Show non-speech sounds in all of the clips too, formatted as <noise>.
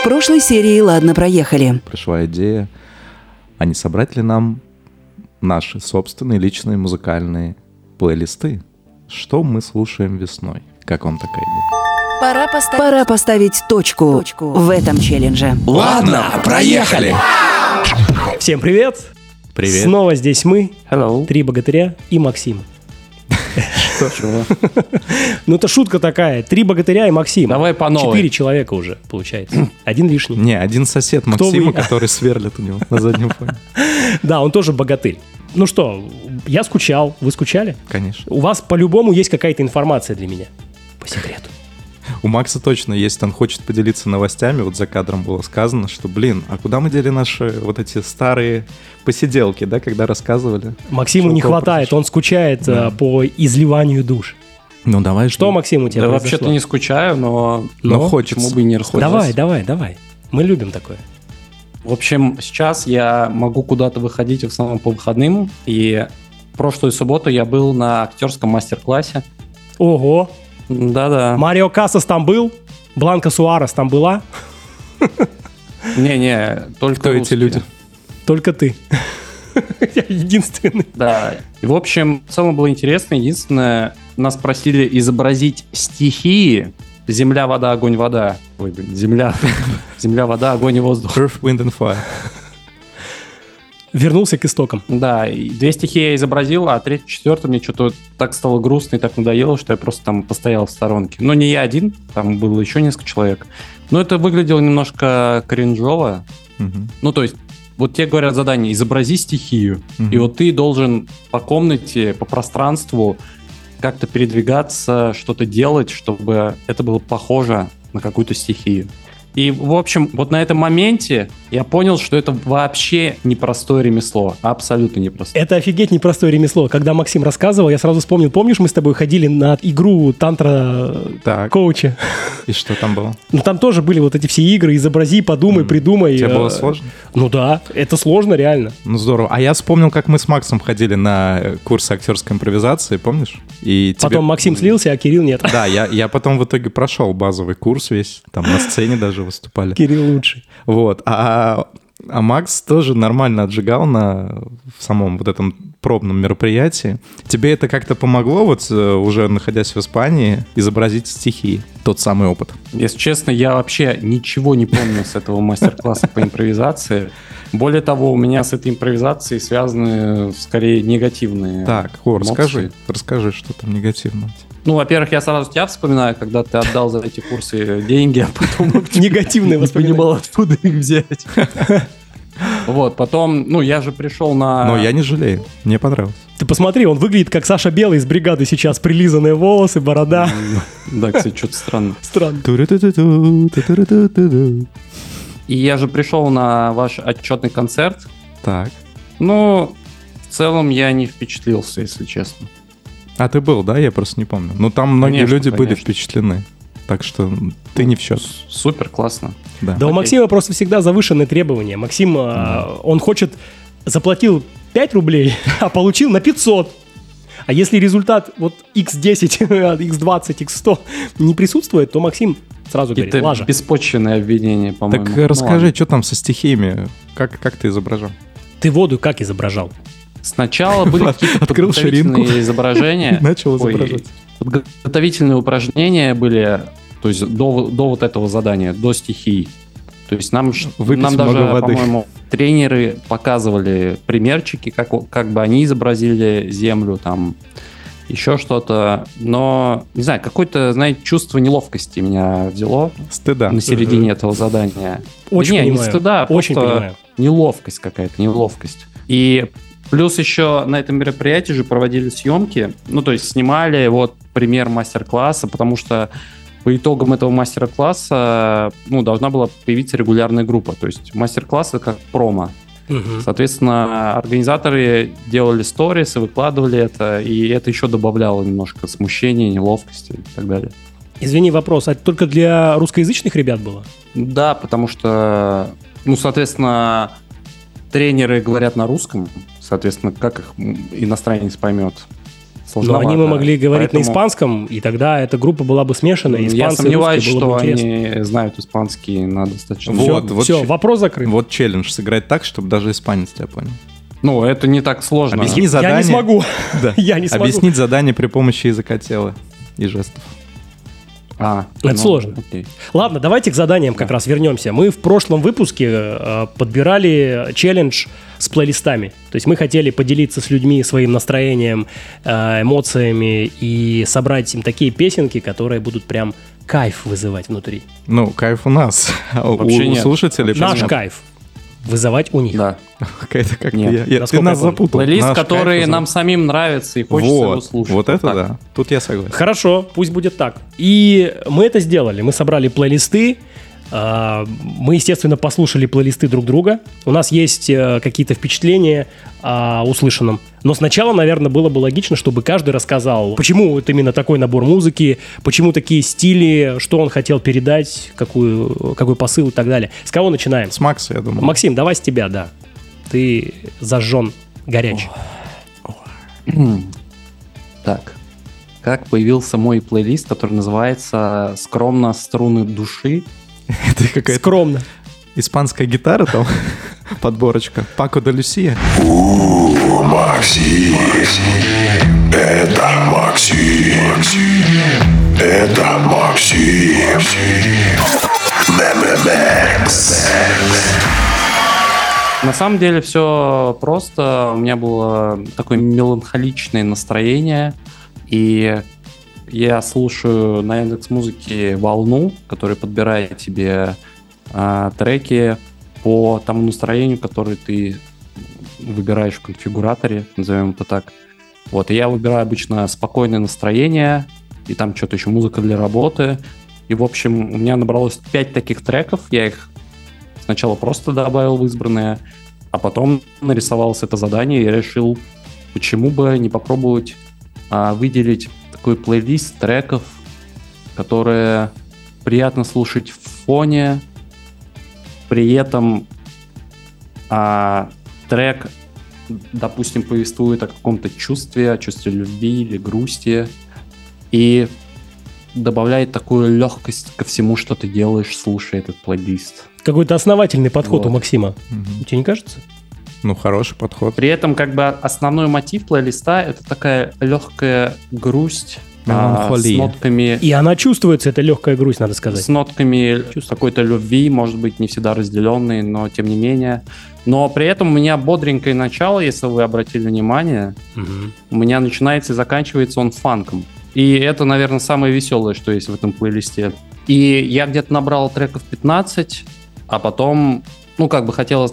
В прошлой серии «Ладно, проехали». Пришла идея, а не собрать ли нам наши собственные личные музыкальные плейлисты? Что мы слушаем весной? Как вам такая идея? Пора поставить, Пора поставить точку, точку в этом челлендже. Ладно, проехали! Всем привет! Привет. Снова здесь мы, Hello. три богатыря и Максим. <laughs> Ну, это шутка такая. Три богатыря и Максим. Давай по новой. Четыре человека уже, получается. Один лишний. Не, один сосед Максима, который сверлит у него на заднем фоне. <laughs> Да, он тоже богатырь. Ну что, я скучал. Вы скучали? Конечно. У вас по-любому есть какая-то информация для меня. По секрету. У Макса точно есть, он хочет поделиться новостями. Вот за кадром было сказано, что, блин, а куда мы дели наши вот эти старые посиделки, да, когда рассказывали? Максиму Что не хватает, произошло? он скучает Да. э, по изливанию душ. Ну, давай. Что, жди. Максим, у тебя Да вообще-то не скучаю, но Но Но? хочется. почему бы и не расходиться. Давай, давай, давай. Мы любим такое. В общем, сейчас я могу куда-то выходить в основном по выходным, и прошлую субботу я был на актерском мастер-классе. Ого, Да-да. Марио Кассас там был? Бланка Суарес там была? Не-не, только Кто эти люди? Только ты. <laughs> Я единственный. Да. И, в общем, в целом было интересно. Единственное, нас просили изобразить стихии Земля, вода, огонь, вода. Ой, блин, земля, <laughs> земля, вода, огонь и воздух. Earth, Wind and Fire. Вернулся к истокам. Да, и две стихии я изобразил, а третью, четвертую мне что-то так стало грустно и так надоело, что я просто там постоял в сторонке. Но не я один, там было еще несколько человек. Но это выглядело немножко кринжово. Мгм. Ну, то есть, вот тебе говорят задание, изобрази стихию. Мгм. И вот ты должен по комнате, по пространству как-то передвигаться, что-то делать, чтобы это было похоже на какую-то стихию. И, в общем, вот на этом моменте я понял, что это вообще непростое ремесло. Абсолютно непростое. Это офигеть непростое ремесло. Когда Максим рассказывал, я сразу вспомнил, помнишь, мы с тобой ходили на игру тантра Так, коуча? и что там было? Ну там тоже были вот эти все игры, изобрази, подумай, придумай. Тебе Э, было сложно? Ну да, это сложно реально. Ну здорово. А я вспомнил, как мы с Максом ходили на э, курсы актерской импровизации, помнишь? И тебе- Потом Максим слился, а Кирилл нет. Да, я, я потом в итоге прошел базовый курс весь, там на сцене даже выступали. Кирилл лучший. Вот. А, а Макс тоже нормально отжигал на в самом вот этом пробном мероприятии. Тебе это как-то помогло, вот э, уже находясь в Испании, изобразить стихи? Тот самый опыт. Если честно, я вообще ничего не помню с этого мастер-класса по импровизации. Более того, у меня с этой импровизацией связаны скорее негативные Так, Хор, расскажи, расскажи, что там негативно. Ну, во-первых, я сразу тебя вспоминаю, когда ты отдал за эти курсы деньги, а потом <laughs> Негативные не понимал, откуда их взять. Вот, потом, ну, я же пришел на... Но я не жалею, мне понравилось. Ты посмотри, он выглядит как Саша Белый из бригады сейчас. Прилизанные волосы, борода. <laughs> Да, кстати, что-то странно. Странно. И я же пришел на ваш отчетный концерт. Так. Ну, в целом я не впечатлился, если честно. А ты был, да? Я просто не помню. Ну, там многие Конечно, люди были конечно. впечатлены. Так что ты не в счет. Супер, классно. Да. Да у. Максима просто всегда завышенные требования. Максим, а, он хочет, заплатил 5 рублей, <laughs> а получил на 500. А если результат вот x10, x20, x100 не присутствует, то Максим сразу говорит, Какие-то лажа. беспочвенные обвинения, по-моему. Так Ну, расскажи, ладно. что там со стихиями? Как, как ты изображал? Ты воду как изображал? Сначала были какие-то Открыл ширинку. изображения. <laughs> Начал изображать. Подготовительные упражнения были, то есть до, до вот этого задания, до стихий. То есть нам, Выпить нам даже, воды. по-моему, тренеры показывали примерчики, как, как бы они изобразили землю, там еще что-то. Но, не знаю, какое-то, знаете, чувство неловкости меня взяло Стыда. на середине этого задания. Очень Да не, не понимаю. стыда, а Очень просто понимаю. неловкость какая-то, неловкость. И плюс еще на этом мероприятии же проводили съемки, ну, то есть снимали вот пример мастер-класса, потому что по итогам этого мастер-класса, ну, должна была появиться регулярная группа. То есть мастер-класс это как промо. Мгм. Соответственно, организаторы делали сторис и выкладывали это, и это еще добавляло немножко смущения, неловкости и так далее. Извини, вопрос, а это только для русскоязычных ребят было? Да, потому что, ну, соответственно, тренеры говорят на русском, соответственно, как их иностранец поймет. Но сложновато. они мы могли говорить на Поэтому испанском, и тогда эта группа была бы смешана. и Я сомневаюсь, русские, что бы интересно. они знают испанский на достаточно... Вот, Все, вот все, че- вопрос закрыт. Вот челлендж сыграть так, чтобы даже испанец тебя понял. Ну, это не так сложно. Объясни Я задание. не смогу. <laughs> Да. Я не смогу. Объяснить задание при помощи языка тела и жестов. А, Это сложно. окей. Ладно, давайте к заданиям как раз вернемся. Мы в прошлом выпуске э, подбирали челлендж с плейлистами. То есть мы хотели поделиться с людьми своим настроением, э, эмоциями и собрать им такие песенки, которые будут прям кайф вызывать внутри. Ну, кайф у нас. А у Вообще нет. слушателей Наш понятно. кайф. Вызывать у них. Да. Какая-то как-то Нет, я- я- Ты нас я запутал. Плейлист, Наш который нам самим нравится и хочется его Вот, слушать. вот это так. да. Тут я согласен. Хорошо, пусть будет так. И мы это сделали. Мы собрали плейлисты. Мы, естественно, послушали плейлисты друг друга. У нас есть э, какие-то впечатления о услышанном. Но сначала, наверное, было бы логично, чтобы каждый рассказал, почему вот именно такой набор музыки, почему такие стили, что он хотел передать, какую, какой посыл и так далее. С кого начинаем? С Макса, я думаю. Максим, давай с тебя, да. Ты зажжен, горяч. Так. Как появился мой плейлист, который называется «Скромно струны души». <laughs> Это какая-то Скромно. испанская гитара там, <laughs> подборочка. Пако де Люсия. Максим, это Максим, это Максим. На самом деле все просто. У меня было такое меланхоличное настроение. И я слушаю на Яндекс Музыке волну, которая подбирает тебе а, треки по тому настроению, которое ты выбираешь в конфигураторе, назовем это так. Вот, и я выбираю обычно спокойное настроение, и там что-то еще музыка для работы. И, в общем, у меня набралось 5 таких треков, я их сначала просто добавил в избранное, а потом нарисовалось это задание и я решил, почему бы не попробовать а, выделить такой плейлист треков, которые приятно слушать в фоне, при этом а, трек, допустим, повествует о каком-то чувстве, о чувстве любви или грусти, и добавляет такую легкость ко всему, что ты делаешь, слушая этот плейлист. Какой-то основательный подход Вот. у Максима. Мгм. Тебе не кажется? Ну, хороший подход. При этом, как бы, основной мотив плейлиста — это такая легкая грусть а, с нотками И она чувствуется, эта легкая грусть, надо с сказать. нотками Чувствую. какой-то любви, может быть, не всегда разделенной, но тем не менее. Но при этом у меня бодренькое начало, если вы обратили внимание. Мгм. У меня начинается и заканчивается он фанком. И это, наверное, самое веселое, что есть в этом плейлисте. И я где-то набрал треков 15, а потом, ну, как бы хотелось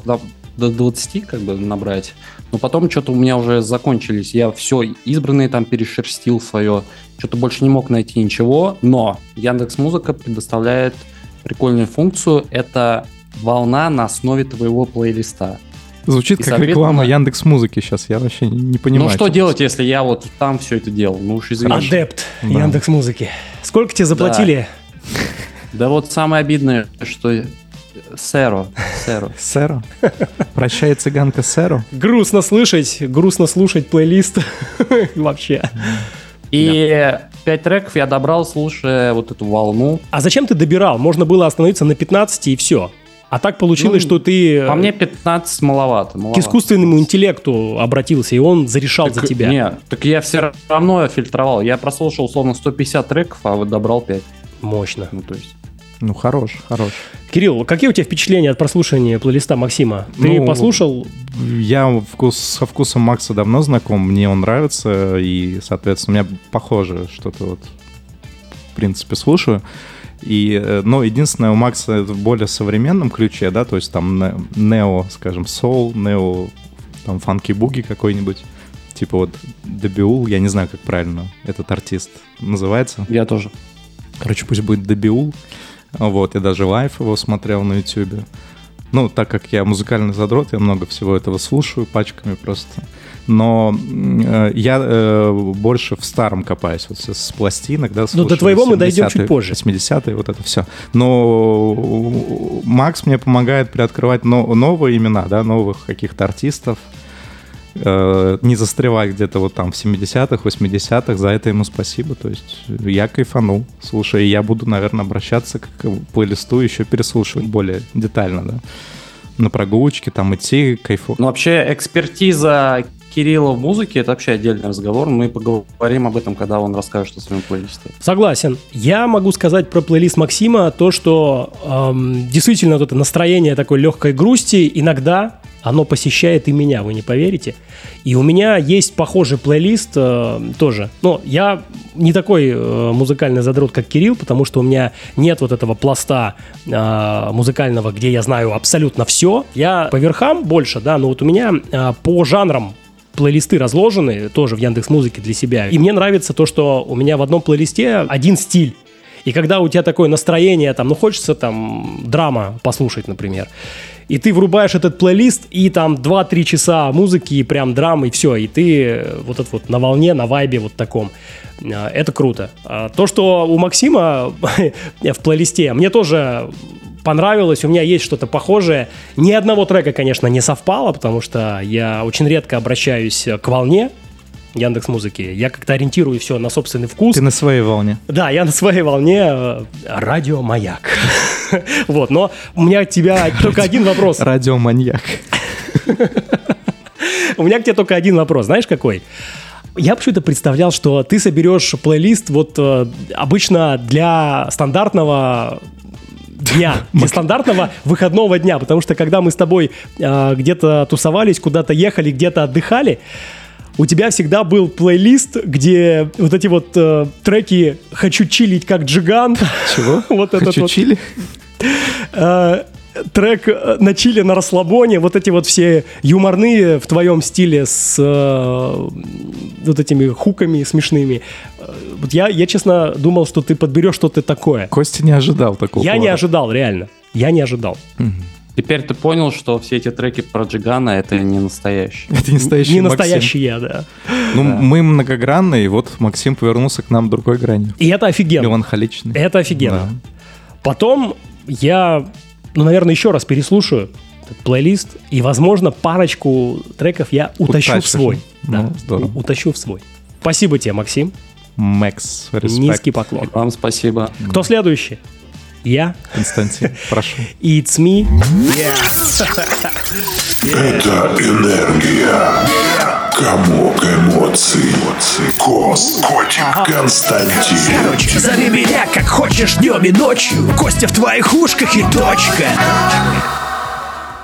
до, до 20 как бы набрать. Но потом что-то у меня уже закончились. Я все избранное там перешерстил свое. Что-то больше не мог найти ничего. Но Яндекс Музыка предоставляет прикольную функцию. Это волна на основе твоего плейлиста. Звучит И, как реклама Яндекс Музыки сейчас. Я вообще не, не понимаю. ну что делать, если я вот там все это делал? Ну уж извините. Адепт Да. Яндекс Музыки. Сколько тебе заплатили? Да вот самое обидное, что Серо, Серо. Сэро? <laughs> Прощай, цыганка Сэро? Грустно слышать, грустно слушать плейлист. <laughs> Вообще. И пять треков я добрал, слушая вот эту волну. А зачем ты добирал? Можно было остановиться на 15 и все. А так получилось, Ну, что ты По э, мне 15 маловато. к маловато. искусственному интеллекту обратился, и он зарешал за Так, тебя. Не, так я все равно фильтровал. Я прослушал условно 150 треков, а вот добрал 5. Мощно. Ну, то есть. Ну, хорош, хорош. Кирилл, какие у тебя впечатления от прослушивания плейлиста Максима? Ты Ну, послушал? Я вкус, со вкусом Макса давно знаком, мне он нравится, и, соответственно, у меня похоже что-то вот, в принципе, слушаю. И, э, но единственное, у Макса это в более современном ключе, да, то есть там не- нео, скажем, соул, нео, там, фанки-буги какой-нибудь, типа вот Dabeull, я не знаю, как правильно этот артист называется. Я тоже. Короче, пусть будет Dabeull. Вот, я даже live его смотрел на ютюбе. Ну, так как я музыкальный задрот, я много всего этого слушаю пачками просто. Но э, я э, больше в старом копаюсь, вот с, пластинок, да, Ну, до твоего мы дойдем 70-е, чуть позже. 80-е, вот это все. Но Макс мне помогает приоткрывать но- новые имена, да, новых каких-то артистов. Э, не застревать где-то вот там в 70-х, 80-х, за это ему спасибо. То есть я кайфанул. Слушай, я буду, наверное, обращаться к плейлисту, еще переслушивать более детально, да. На прогулочке там идти, кайфу. Ну, вообще, экспертиза Кирилла в музыке это вообще отдельный разговор. Мы поговорим об этом, когда он расскажет о своем плейлисте. Согласен. Я могу сказать про плейлист Максима то, что эм, действительно вот это настроение такой легкой грусти иногда оно посещает и меня, вы не поверите. И у меня есть похожий плейлист э, тоже. Но я не такой э, музыкальный задрот, как Кирилл, потому что у меня нет вот этого пласта э, музыкального, где я знаю абсолютно все. Я по верхам больше, да, но вот у меня э, по жанрам плейлисты разложены тоже в Яндекс Музыке для себя. И мне нравится то, что у меня в одном плейлисте один стиль. И когда у тебя такое настроение, там, ну, хочется там драма послушать, например, и ты врубаешь этот плейлист, и там 2-3 часа музыки, и прям драмы, и все, и ты вот это вот на волне, на вайбе вот таком. А, Это круто. А То, что у Максима <laughs> в плейлисте, мне тоже понравилось, у меня есть что-то похожее. Ни одного трека, конечно, не совпало, потому что я очень редко обращаюсь к волне, Яндекс Музыки. Я как-то ориентирую все на собственный вкус. Ты на своей волне. Да, я на своей волне э, радио Маяк. <laughs> Вот, но у меня от тебя только один вопрос. Радиоманьяк. <laughs> У меня к тебе только один вопрос. Знаешь какой? Я почему-то представлял, что ты соберешь плейлист вот э, обычно для стандартного дня, <laughs> для стандартного выходного дня, потому что когда мы с тобой э, где-то тусовались, куда-то ехали, где-то отдыхали, у тебя всегда был плейлист, где вот эти вот э, треки «Хочу чилить как джиган». Чего? <laughs> Вот этот Хочу вот. чили? Э, трек э, на чили, на расслабоне, вот эти вот все юморные в твоем стиле с э, вот этими хуками смешными. Э, Вот я, я, честно, думал, что ты подберешь что-то такое. Костя не ожидал такого. Я не поворота. ожидал, реально. Я не ожидал. Теперь ты понял, что все эти треки про Джигана это не настоящие. Это не настоящий Не Максим. настоящий я, да. Ну, мы многогранные, и вот Максим повернулся к нам другой гранью. И это офигенно. Меланхоличный. Это офигенно. Да. Потом я, ну, наверное, еще раз переслушаю этот плейлист, и, возможно, парочку треков я утащу Утащишь, в свой. ну, Да, здорово. Утащу в свой. Спасибо тебе, Максим. Макс, респект. Низкий поклон. Вам спасибо. Кто следующий? Я. Константин, прошу. It's me. Это энергия. Комок эмоций. Кос. Котик. Константин. Короче, зови меня как хочешь днем и ночью Костя в твоих ушках и точка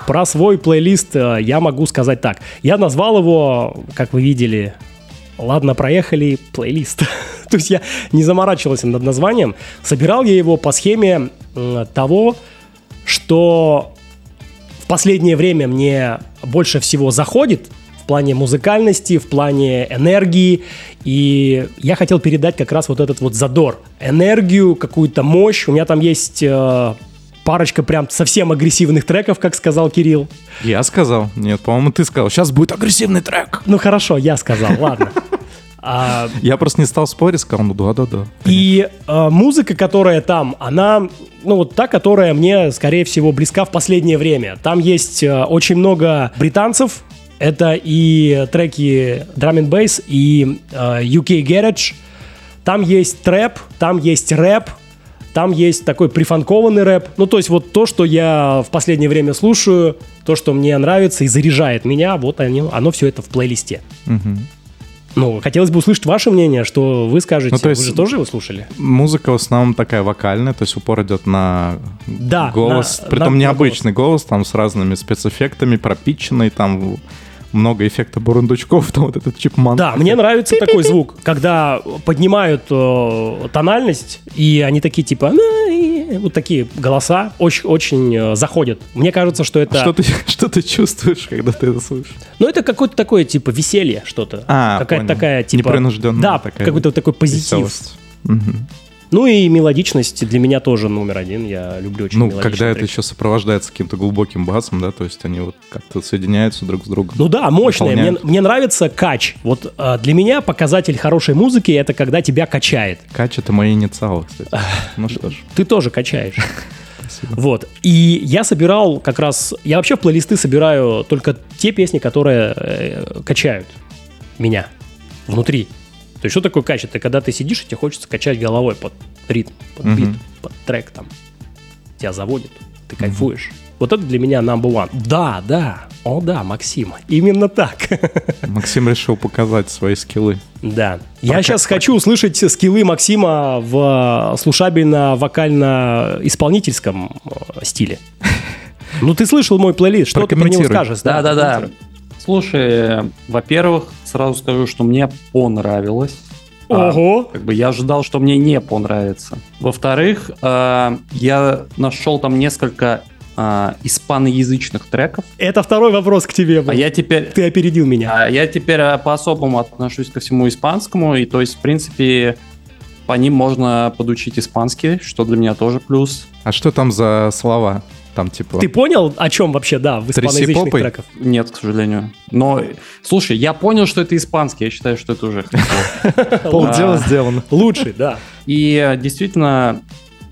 Про свой плейлист э, я могу сказать так. Я назвал его, как вы видели, ладно, проехали, плейлист. <laughs> То есть я не заморачивался над названием. Собирал я его по схеме того, что в последнее время мне больше всего заходит в плане музыкальности, в плане энергии. И я хотел передать как раз вот этот вот задор, энергию, какую-то мощь. У меня там есть э, парочка прям совсем агрессивных треков, как сказал Кирилл. Я сказал? Нет, по-моему, ты сказал. Сейчас будет агрессивный трек. Ну хорошо, я сказал, ладно. <laughs> А, Я просто не стал спорить, сказал, ну да-да-да. И э, музыка, которая там, она, ну вот та, которая мне, скорее всего, близка в последнее время. Там есть э, очень много британцев. Это и треки Drum and Bass, и э, UK Garage. Там есть трэп, там есть рэп, там есть такой прифанкованный рэп. Ну, то есть вот то, что я в последнее время слушаю, то, что мне нравится и заряжает меня, вот они, оно все это в плейлисте. Ну, хотелось бы услышать ваше мнение, что вы скажете. Ну, то есть- Вы же тоже его слушали? Музыка в основном такая вокальная, то есть упор идет на Да, голос, на- притом на- необычный голос, там с разными спецэффектами, пропитченный, там много эффекта бурундучков, <laughs> там вот этот чипман. Да, мне нравится такой звук, когда поднимают э, тональность, и они такие типа вот такие голоса очень, очень э, заходят. Мне кажется, что это, А Что ты, <laughs> что ты чувствуешь, когда ты это слышишь? ну это какое-то такое типа веселье что-то, А, какая-то такая типа Непринужденная да, какой-то такой позитив. Веселость. Мгм. Ну и мелодичность для меня тоже номер один. Я люблю очень Ну, когда это треки. еще сопровождается каким-то глубоким басом, да, то есть они вот как-то соединяются друг с другом. Ну да, мощная. Мне, мне нравится кач. Вот э, для меня показатель хорошей музыки это когда тебя качает. Кач — это мои инициалы, кстати. <laughs> Ну что ж. Ты тоже качаешь. <laughs> <laughs> Вот. И я собирал как раз... Я вообще в плейлисты собираю только те песни, которые э, качают меня внутри. То есть что такое? Это когда ты сидишь, и тебе хочется качать головой под ритм, под бит, под трек там. Тебя заводит, ты кайфуешь. Вот это для меня number one. Да, да, о да, Максим, именно так. Максим решил показать свои скиллы. Да. Я сейчас хочу услышать скиллы Максима в слушабельно-вокально-исполнительском э, стиле. <laughs> Ну, ты слышал мой плейлист, что ты про него скажешь? Да, да, да. Слушай, во-первых, сразу скажу, что мне понравилось. А, Ого. Как бы я ожидал, что мне не понравится. Во-вторых, э, я нашел там несколько э, испаноязычных треков. Это второй вопрос к тебе был. А я теперь... Ты опередил меня. А я теперь по-особому отношусь ко всему испанскому, и то есть, в принципе, по ним можно подучить испанский, что для меня тоже плюс. А что там за слова? Там типа... Ты понял, о чем вообще, да, в испаноязычных треках? Нет, к сожалению. Но, слушай, я понял, что это испанский, я считаю, что это уже <laughs> хорошо. Полдела сделано. Лучший, да. И э, действительно,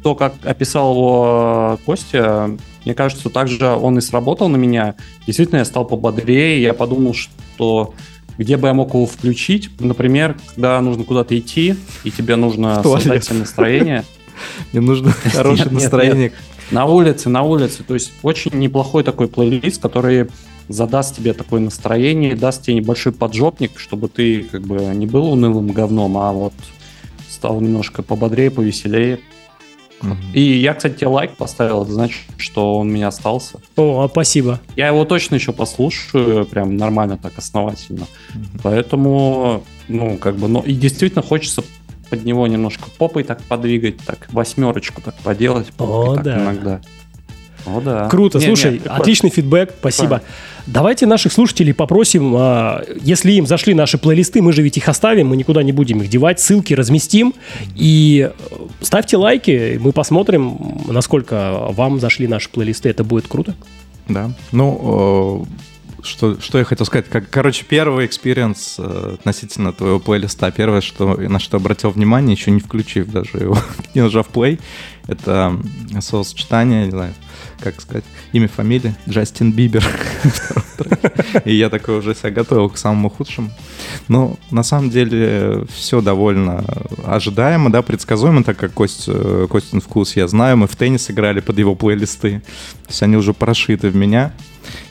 то, как описал его Костя, мне кажется, также он и сработал на меня. Действительно, я стал пободрее, я подумал, что где бы я мог его включить, например, когда нужно куда-то идти, и тебе нужно создать себе настроение. <laughs> Мне нужно <laughs> хорошее настроение. На улице, на улице. То есть очень неплохой такой плейлист, который задаст тебе такое настроение, даст тебе небольшой поджопник, чтобы ты как бы не был унылым говном, а вот стал немножко пободрее, повеселее. И я, кстати, тебе лайк поставил, это значит, что он у меня остался. О, спасибо. Я его точно еще послушаю, прям нормально так, основательно. Поэтому, ну, как бы, ну, и действительно хочется под него немножко попой так подвигать, так, восьмерочку так поделать. О, так да. иногда. О, да. Круто, Не, слушай, не, отличный фидбэк, спасибо. Давайте наших слушателей попросим, а, если им зашли наши плейлисты, мы же ведь их оставим, мы никуда не будем их девать, ссылки разместим, и э, ставьте лайки, мы посмотрим, насколько вам зашли наши плейлисты, это будет круто. Да. Ну, э, что, что я хотел сказать. Как, короче, первый experience э, относительно твоего плейлиста. Первое, что, на что обратил внимание, еще не включив даже его, <laughs> не нажав play, это м, словосочетание, не знаю, как сказать, имя, фамилия, Джастин Бибер. <laughs> И я такой уже себя готовил к самому худшему. Но на самом деле все довольно ожидаемо, да, предсказуемо, так как Кость, э, Костин вкус я знаю, мы в теннис играли под его плейлисты, то есть они уже прошиты в меня.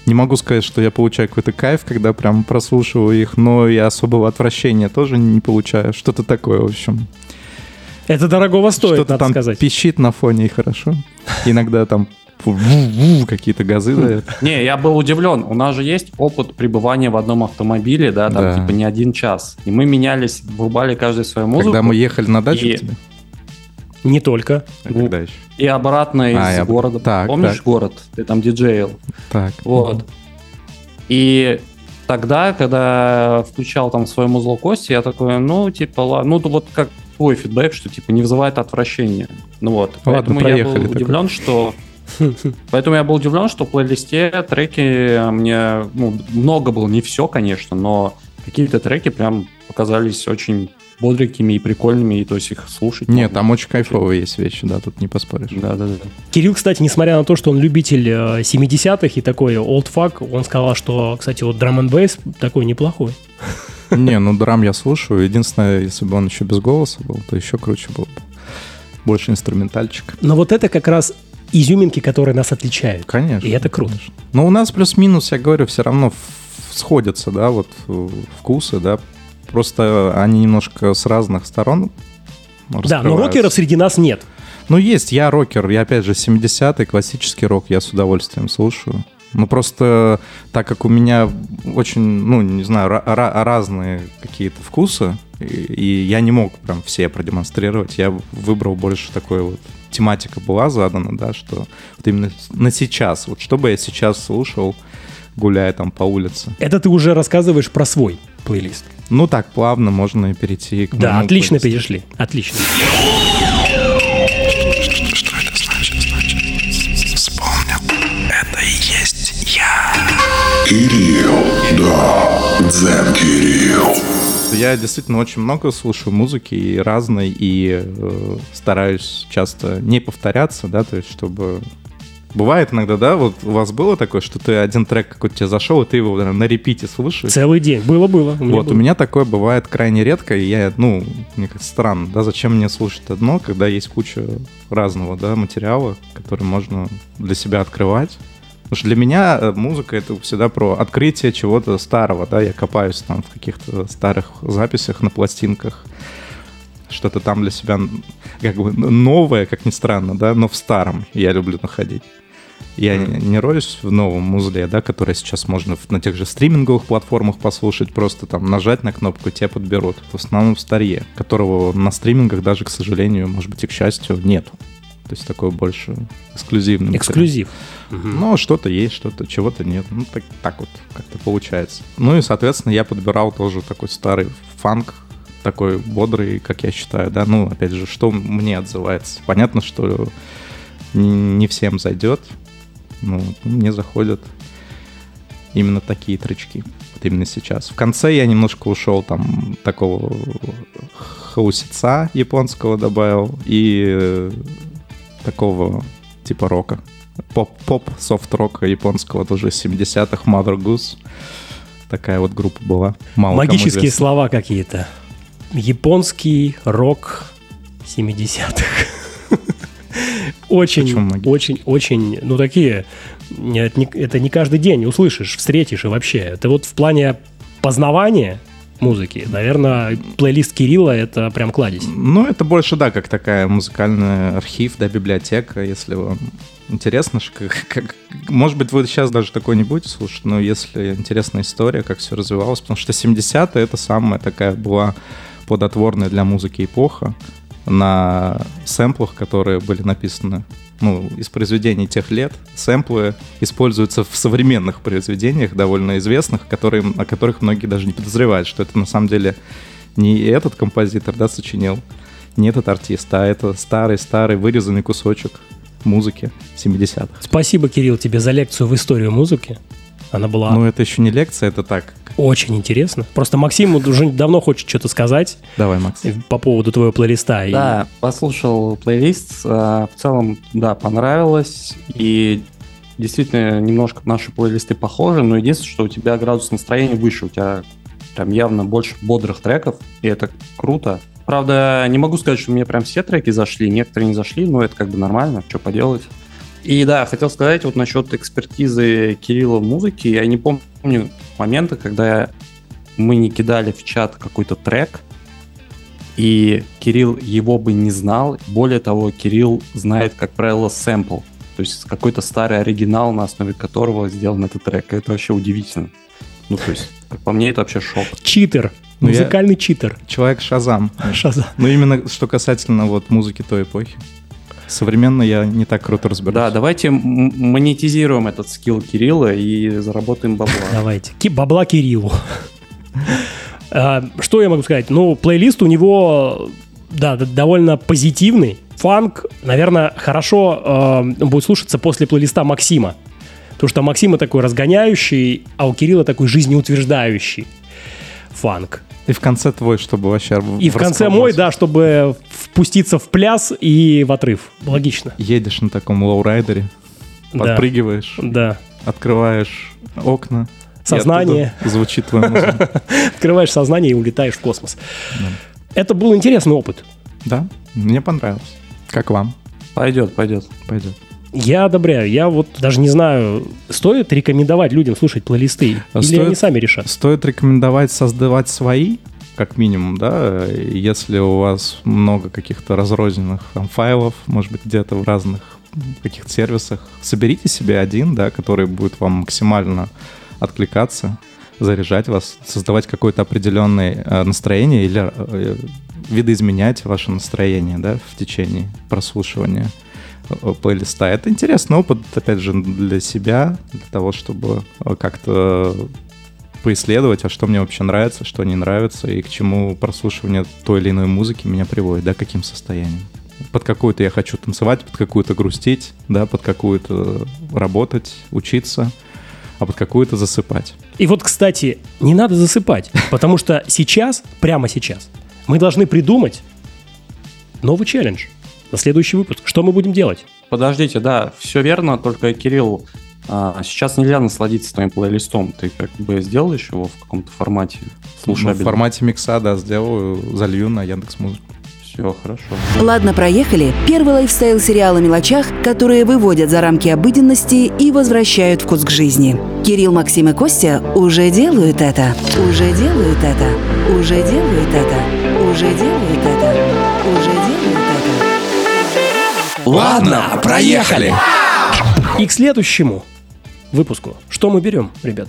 Не могу сказать, что я получаю какой-то кайф, когда прям прослушиваю их, но и особого отвращения тоже не получаю. Что-то такое, в общем. Это дорогого стоит, Что-то надо там сказать. пищит на фоне, и хорошо. Иногда там какие-то газы <laughs> дает. Не, я был удивлен. У нас же есть опыт пребывания в одном автомобиле, да, там Да. типа не один час. И мы менялись, врубали каждый свою музыку. Когда мы ехали на дачу И- тебе? Не только. А когда еще? И обратно из А, я- города. так, Помнишь так. город? Ты там диджейл. Так. Вот. И тогда, когда включал там свое музло Кости, я такой, ну, типа, ладно, ну, вот как твой фидбэк, что, типа, не вызывает отвращения. Ну вот. Ладно, Поэтому я проехали был такой. удивлен, что... <laughs> Поэтому я был удивлен, что в плейлисте треки мне, ну, много было, не все, конечно, но какие-то треки прям показались очень бодренькими и прикольными, и то есть их слушать. Нет, можно. там очень кайфовые есть вещи, да, тут не поспоришь. Да, да, да. Кирилл, кстати, несмотря на то, что он любитель э, 70-х и такой олдфак, он сказал, что, кстати, вот драм н бейс такой неплохой. <laughs> Не, ну драм я слушаю. Единственное, если бы он еще без голоса был, то еще круче было бы. Больше инструментальчик. Но вот это как раз изюминки, которые нас отличают. Конечно. И это круто. конечно. Но у нас плюс-минус, я говорю, все равно сходятся, да, вот э, вкусы, да. Просто они немножко с разных сторон Да, но рокеров среди нас нет. Ну, есть, я рокер, я опять же 70-й, классический рок, я с удовольствием слушаю. Ну, просто так как у меня очень, ну, не знаю, ра- ра- разные какие-то вкусы, и, и я не мог прям все продемонстрировать, я выбрал больше такой вот, тематика была задана, да, что вот именно на сейчас, вот что бы я сейчас слушал, гуляя там по улице. Это ты уже рассказываешь про свой плейлист. Ну, так плавно можно и перейти к Да, отлично плейлисту. перешли. Отлично. Что это значит? Значит, вспомнил. Это и есть я. Кирилл, да, Дзен Кирилл. Я действительно очень много слушаю музыки и разной, и э, стараюсь часто не повторяться, да, то есть чтобы... Бывает иногда, да, вот у вас было такое, что ты один трек какой-то тебе зашел, и ты его наверное, на репите слушаешь? Целый день. Было, было. У меня Вот, было. у меня такое бывает крайне редко, и я, ну, мне как странно, да, зачем мне слушать одно, когда есть куча разного, да, материала, который можно для себя открывать. Потому что для меня э, музыка — это всегда про открытие чего-то старого, да, я копаюсь там в каких-то старых записях на пластинках, что-то там для себя как бы новое, как ни странно, да, но в старом я люблю находить. Я не, роюсь в новом музле, да, который сейчас можно на тех же стриминговых платформах послушать, просто там нажать на кнопку, тебя подберут. В основном в старье, которого на стримингах даже, к сожалению, может быть и к счастью, нету. То есть такое больше эксклюзивный. материал. Эксклюзив. Ну, что-то есть, что-то, чего-то нет. Ну, так, так вот как-то получается. Ну и, соответственно, я подбирал тоже такой старый фанк, такой бодрый, как я считаю, да. Ну, опять же, что мне отзывается. Понятно, что не всем зайдет. Ну, мне заходят именно такие тречки. Вот именно сейчас. В конце я немножко ушел там такого хаусица японского добавил и такого типа рока. Поп, поп софт-рока японского тоже из 70-х, Mother Goose. Такая вот группа была. Мало Магические слова какие-то. Японский рок 70-х. <laughs> Очень, очень, очень, ну такие, нет, не- это не каждый день услышишь, встретишь и вообще. Это вот в плане познавания музыки, наверное, плейлист Кирилла это прям кладезь. Ну, это больше, да, как такая музыкальный архив, да, библиотека, если вам интересно, как, как- может быть, вы сейчас даже такой не будете слушать, но если интересная история, как все развивалось, потому что 70-е это самая такая была плодотворная для музыки эпоха на сэмплах, которые были написаны ну, из произведений тех лет. Сэмплы используются в современных произведениях, довольно известных, которые, о которых многие даже не подозревают, что это на самом деле не этот композитор, да, сочинил, не этот артист, а это старый-старый вырезанный кусочек музыки 70-х. Спасибо, Кирилл, тебе за лекцию в историю музыки. Она была Ну, это еще не лекция, это так. очень интересна. Просто Максим уже давно хочет что-то сказать Давай, Макс. по поводу твоего плейлиста. и- Да, послушал плейлист, а, в целом, да, понравилось, и действительно немножко наши плейлисты похожи, но единственное, что у тебя градус настроения выше, у тебя прям явно больше бодрых треков, и это круто. Правда, не могу сказать, что мне прям все треки зашли, некоторые не зашли, но это как бы нормально, что поделать. И да, хотел сказать вот насчет экспертизы Кирилла в музыке. Я не помню момента, когда мы не кидали в чат какой-то трек, и Кирилл его бы не знал. Более того, Кирилл знает, как правило, сэмпл. То есть какой-то старый оригинал, на основе которого сделан этот трек. Это вообще удивительно. Ну, то есть, как по мне, это вообще шок. Читер. Ну, я- Музыкальный читер. Человек Шазам. Шаза. Ну, именно что касательно вот музыки той эпохи. Современно я не так круто разбираюсь. Да, давайте монетизируем этот скилл Кирилла и заработаем бабла. Давайте. Ки- бабла Кириллу. <laughs> А, Что я могу сказать? Ну, плейлист у него, да, довольно позитивный. Фанк, наверное, хорошо э, будет слушаться после плейлиста Максима. Потому что Максима такой разгоняющий, а у Кирилла такой жизнеутверждающий фанк. И в конце твой, чтобы вообще... И в конце мой, да, чтобы впуститься в пляс и в отрыв. Логично. Едешь на таком лоурайдере, Да. подпрыгиваешь, Да. открываешь окна. Сознание. Звучит твоя музыка. <laughs> Открываешь сознание и улетаешь в космос. Это был интересный опыт. Да, мне понравилось. Как вам? Пойдет, пойдет. Пойдет. Я одобряю. Я вот даже не знаю, стоит рекомендовать людям слушать плейлисты, А или стоит- они сами решат. Стоит рекомендовать создавать свои, как минимум, да, если у вас много каких-то разрозненных там, файлов, может быть, где-то в разных каких-то сервисах, соберите себе один, да, который будет вам максимально откликаться, заряжать вас, создавать какое-то определенное э, настроение или э, видоизменять ваше настроение, да, в течение прослушивания плейлиста. Это интересный опыт, опять же, для себя, для того, чтобы э, как-то поисследовать, а что мне вообще нравится, что не нравится, и к чему прослушивание той или иной музыки меня приводит, да, каким состоянием. Под какую-то я хочу танцевать, под какую-то грустить, да, под какую-то работать, учиться. а под какую-то засыпать. И вот, кстати, не надо засыпать, потому что сейчас, прямо сейчас, мы должны придумать новый челлендж на следующий выпуск. Что мы будем делать? Подождите, да, все верно, только, Кирилл, а, сейчас нельзя насладиться твоим плейлистом. Ты как бы сделаешь его в каком-то формате Ну, в формате микса, да, сделаю, залью на Яндекс Музыку. Все, хорошо. Ладно, проехали. Первый лайфстайл-сериал о мелочах, которые выводят за рамки обыденности и возвращают вкус к жизни. Кирилл, Максим и Костя уже делают это. Уже делают это. Уже делают это. Уже делают это. Уже делают это. Ладно, проехали. И к следующему выпуску. Что мы берем, ребят?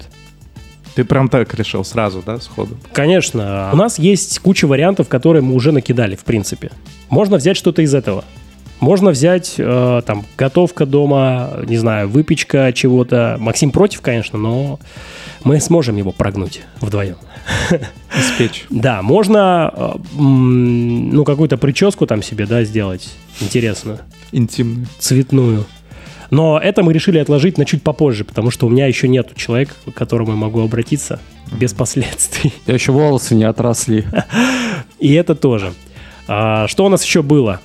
Ты прям так решил сразу, да, сходу? Конечно, у нас есть куча вариантов, которые мы уже накидали, в принципе. Можно взять что-то из этого. Можно взять, э, там, готовка дома, не знаю, выпечка чего-то. Максим против, конечно, но мы сможем его прогнуть вдвоем. Испечь. <laughs> Да, можно, э, ну, какую-то прическу там себе, да, сделать интересную, Интимный. цветную. Но это мы решили отложить на чуть попозже, потому что у меня еще нет человека, к которому я могу обратиться без последствий. Я еще волосы не отросли. И это тоже. А, что у нас еще было?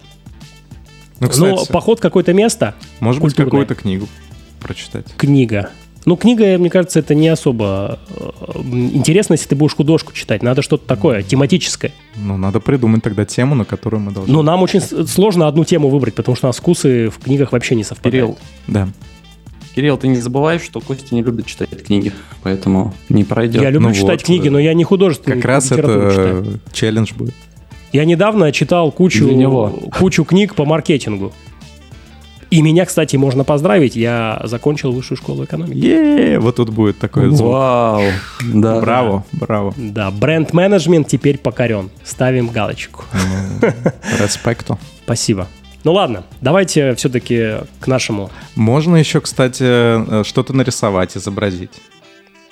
Ну, Ну, кстати, поход в какое-то место, может быть, культурное. какую-то книгу прочитать. книга. Ну, книга, мне кажется, это не особо э, интересно, если ты будешь художку читать. Надо что-то такое, тематическое. Ну, надо придумать тогда тему, на которую мы должны... Но нам очень сложно одну тему выбрать, потому что у нас вкусы в книгах вообще не совпадают. Кирилл, Да. Кирилл, ты не забывай, что Костя не любит читать книги, поэтому не пройдет. Я люблю Ну читать вот, книги, но я не художественную Как раз это читаю. челлендж будет. Я недавно читал кучу, кучу книг по маркетингу. И меня, кстати, можно поздравить. Я закончил высшую школу экономики. е Вот тут будет такой звук. Вау, да. Браво, браво. Да, бренд-менеджмент теперь покорен. Ставим галочку. Ну, Респекту. Спасибо. Ну ладно, давайте все-таки к нашему. Можно еще, кстати, э, что-то нарисовать, изобразить.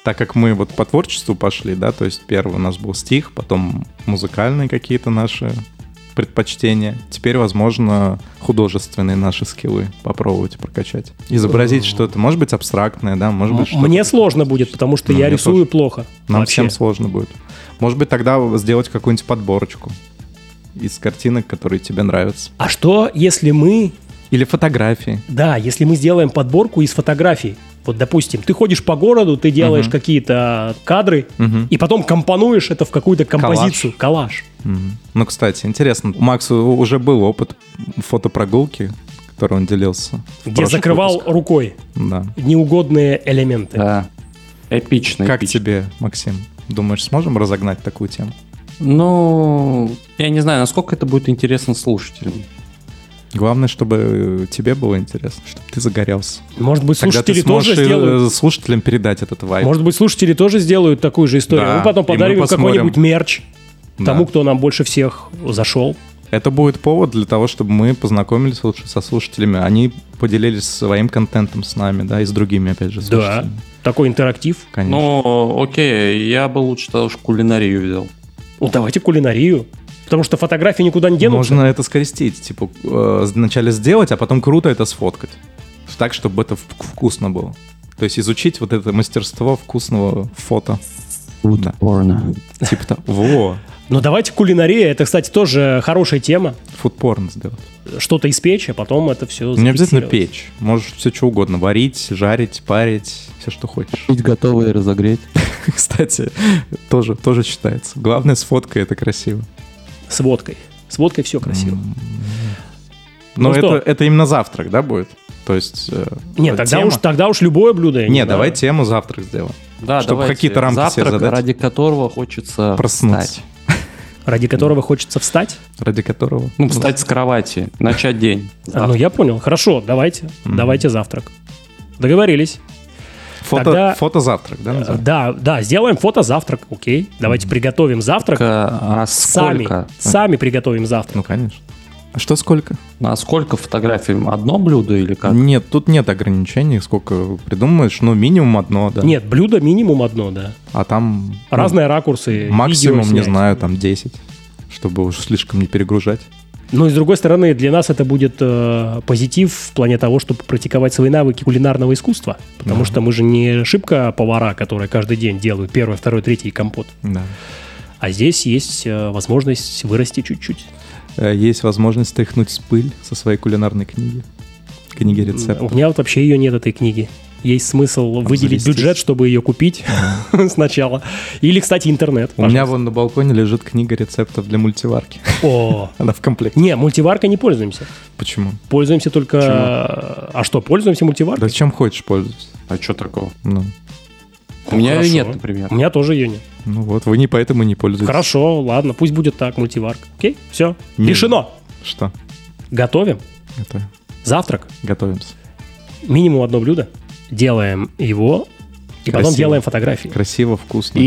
Так как мы вот по творчеству пошли, да, то есть первый у нас был стих, потом музыкальные какие-то наши предпочтения. Теперь, возможно, художественные наши скиллы попробовать прокачать. Изобразить что-то, может быть, абстрактное, да, может быть, что-то... Мне сложно будет, потому что Ну, я рисую тоже. плохо. Нам вообще. всем сложно будет. Может быть, тогда сделать какую-нибудь подборочку из картинок, которые тебе нравятся. А что, если мы... Или фотографии. Да, если мы сделаем подборку из фотографий. Вот, допустим, ты ходишь по городу, ты делаешь Мгм. какие-то кадры, Мгм. и потом компонуешь это в какую-то композицию. Коллаж. Мгм. Ну, кстати, интересно, у Макса уже был опыт фотопрогулки, который он делился. Где закрывал выпусках. рукой Да. неугодные элементы. Да. Эпично, Как эпично. тебе, Максим? Думаешь, сможем разогнать такую тему? Ну, я не знаю, насколько это будет интересно слушателям. Главное, чтобы тебе было интересно, чтобы ты загорелся. Может быть, Тогда ты слушатели сможешь тоже и, сделают. э, слушателям передать этот вайб. Может быть, слушатели тоже сделают такую же историю. Да, Мы потом мы подарим им посмотрим. какой-нибудь мерч Да. тому, кто нам больше всех зашел. Это будет повод для того, чтобы мы познакомились лучше со слушателями. Они поделились своим контентом с нами, да, и с другими, опять же, Да. слушателями. Такой интерактив. Конечно. Ну, окей, я бы лучше тогда уж кулинарию взял. Ну, давайте кулинарию. Потому что фотографии никуда не денутся. Можно это скрестить, типа, э, вначале сделать, а потом круто это сфоткать. Так, чтобы это вкусно было. То есть изучить вот это мастерство вкусного фото. Да. Порно. Типа того. Во, Но давайте кулинария. Это, кстати, тоже хорошая тема. фудпорн сделать. Что-то испечь, а потом это все Не обязательно печь. Можешь все что угодно. Варить, жарить, парить, все, что хочешь. Быть готовы и разогреть. <laughs> Кстати, тоже, тоже считается. Главное, с фоткой это красиво. С водкой. С водкой все красиво. Но Ну это, что? это именно завтрак, да, будет? То есть... э, Нет, тогда тема- уж, тогда уж любое блюдо. я Не, знаю. давай тему завтрак сделаем. Да, Чтобы давайте. какие-то рамки себе Завтрак, задать. ради которого хочется Проснуться. встать. Ради которого хочется встать. Ради которого... Ну, встать с кровати, начать день. А, ну, я понял. Хорошо, давайте. Давайте завтрак. Договорились. Фото, Тогда- фото-завтрак, да? Э, называется? Да, да, сделаем фото-завтрак. Окей. Давайте приготовим завтрак. А Сами. сколько? Сами приготовим завтрак. Ну, конечно. А что сколько? А сколько фотографий? Одно блюдо или как? Нет, тут нет ограничений, сколько придумаешь, ну, минимум одно, да. Нет, блюдо минимум одно, да. А там... ну, Разные ракурсы. Максимум, не знаю, там 10, чтобы уж слишком не перегружать. Но, с другой стороны, для нас это будет э, позитив в плане того, чтобы практиковать свои навыки кулинарного искусства. Потому что мы же не шибко повара, которые каждый день делают первый, второй, третий компот. Да. А здесь есть э, возможность вырасти чуть-чуть. Э, Есть возможность стряхнуть с пыль со своей кулинарной книги. Книги У рецептов. меня вот вообще ее нет, этой книги. Есть смысл выделить бюджет, чтобы ее купить <laughs> сначала. Или, кстати, интернет. У меня вон на балконе лежит книга рецептов для мультиварки. О, <laughs> Она в комплекте. не, мультиваркой не пользуемся. Почему? Пользуемся только... А что, пользуемся мультиваркой? Да чем хочешь пользоваться. А что такого? Ну, У меня ее нет, например. У меня тоже ее нет. ну вот, вы не поэтому не пользуетесь. Хорошо, ладно, пусть будет так, мультиварка. Окей, все. Решено. Что? Готовим. Это Завтрак. готовимся. Минимум одно блюдо. Делаем его. И потом Красиво. делаем фотографии. Красиво, вкусно. И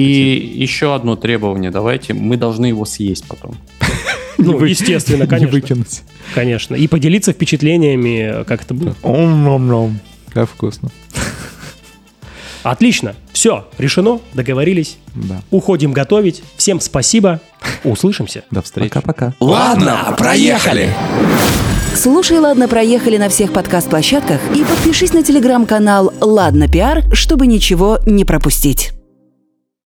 еще одно требование давайте. Мы должны его съесть потом. <laughs> Ну, естественно, Не конечно. выкинуть. Конечно. И поделиться впечатлениями, как это было. Ом-ном-ном. Как вкусно. Отлично. Все, решено, договорились. Да. Уходим готовить. Всем спасибо. Услышимся. До встречи. Пока-пока. Ладно, проехали. Слушай, ладно, проехали на всех подкаст-площадках и подпишись на телеграм-канал «Ладно, пиар», чтобы ничего не пропустить.